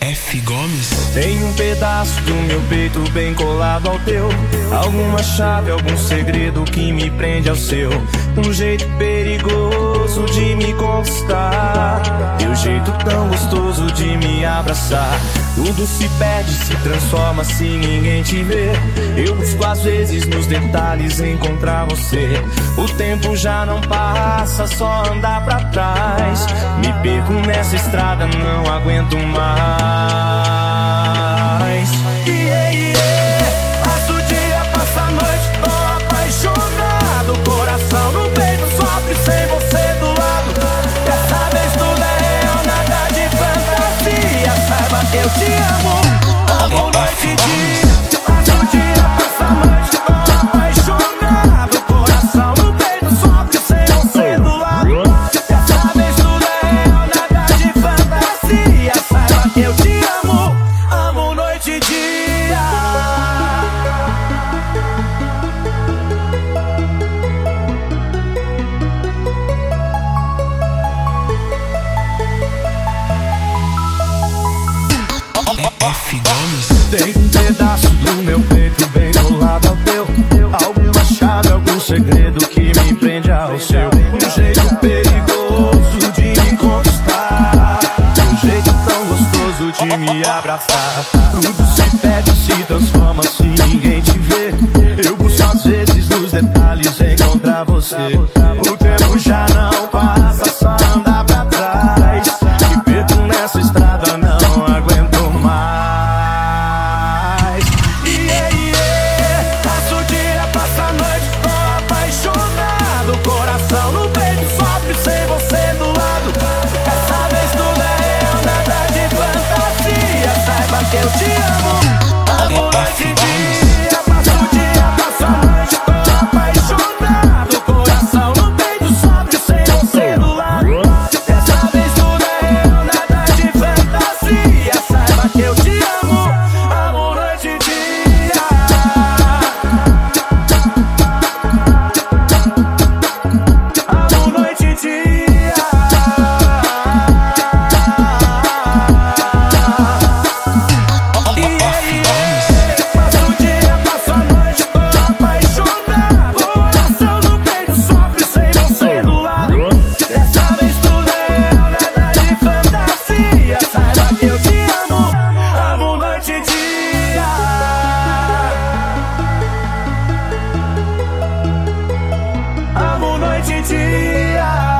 F Gomes. Tem um pedaço do meu peito bem colado ao teu. Alguma chave, algum segredo que me prende ao seu. Um jeito perigoso de me conquistar. Jeito tão gostoso de me abraçar. Tudo se perde, se transforma se ninguém te vê. Eu busco às vezes nos detalhes encontrar você. O tempo já não passa, só andar pra trás. Me perco nessa estrada, não aguento mais. F Gomes. Tem um pedaço do meu peito bem colado ao teu. Alguma chave, algum segredo que me prende ao seu. Um jeito perigoso de me conquistar. Um jeito tão gostoso de me abraçar. Tudo se perde, se transforma se ninguém te vê. Eu busco às vezes nos detalhes encontrar você. Noite e dia.